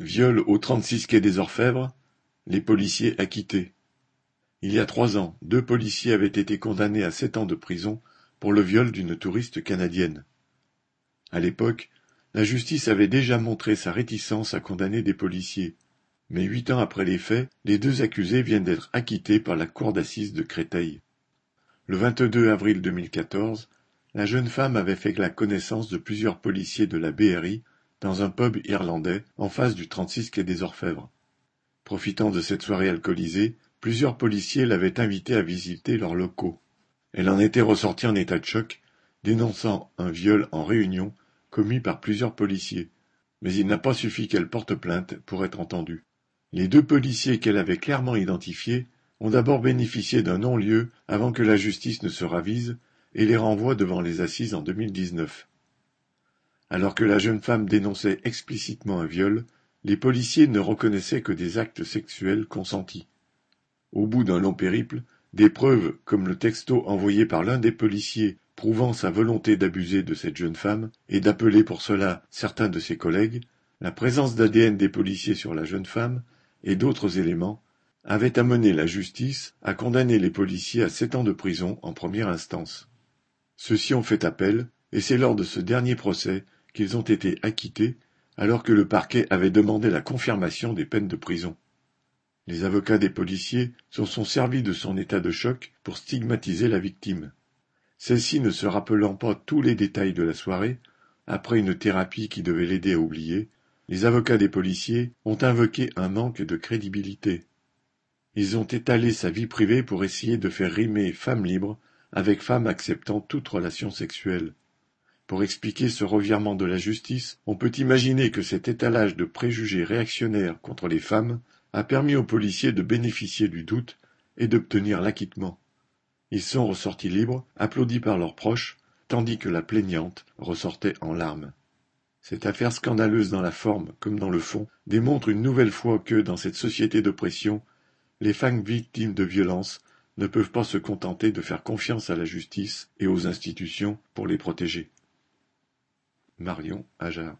Viol au 36 quai des Orfèvres, les policiers acquittés. Il y a trois ans, deux policiers avaient été condamnés à sept ans de prison pour le viol d'une touriste canadienne. À l'époque, la justice avait déjà montré sa réticence à condamner des policiers, mais huit ans après les faits, les deux accusés viennent d'être acquittés par la cour d'assises de Créteil. Le 22 avril 2014, la jeune femme avait fait la connaissance de plusieurs policiers de la BRI dans un pub irlandais en face du 36 quai des Orfèvres. Profitant de cette soirée alcoolisée, plusieurs policiers l'avaient invitée à visiter leurs locaux. Elle en était ressortie en état de choc, dénonçant un viol en réunion commis par plusieurs policiers. Mais il n'a pas suffi qu'elle porte plainte pour être entendue. Les deux policiers qu'elle avait clairement identifiés ont d'abord bénéficié d'un non-lieu avant que la justice ne se ravise et les renvoie devant les assises en 2019. Alors que la jeune femme dénonçait explicitement un viol, les policiers ne reconnaissaient que des actes sexuels consentis. Au bout d'un long périple, des preuves comme le texto envoyé par l'un des policiers prouvant sa volonté d'abuser de cette jeune femme et d'appeler pour cela certains de ses collègues, la présence d'ADN des policiers sur la jeune femme et d'autres éléments avaient amené la justice à condamner les policiers à sept ans de prison en première instance. Ceux-ci ont fait appel, et c'est lors de ce dernier procès qu'ils ont été acquittés, alors que le parquet avait demandé la confirmation des peines de prison. Les avocats des policiers se sont servis de son état de choc pour stigmatiser la victime. Celle-ci ne se rappelant pas tous les détails de la soirée, après une thérapie qui devait l'aider à oublier, les avocats des policiers ont invoqué un manque de crédibilité. Ils ont étalé sa vie privée pour essayer de faire rimer femme libre avec femme acceptant toute relation sexuelle. Pour expliquer ce revirement de la justice, on peut imaginer que cet étalage de préjugés réactionnaires contre les femmes a permis aux policiers de bénéficier du doute et d'obtenir l'acquittement. Ils sont ressortis libres, applaudis par leurs proches, tandis que la plaignante ressortait en larmes. Cette affaire scandaleuse dans la forme comme dans le fond démontre une nouvelle fois que, dans cette société d'oppression, les femmes victimes de violences ne peuvent pas se contenter de faire confiance à la justice et aux institutions pour les protéger. Marion Ajar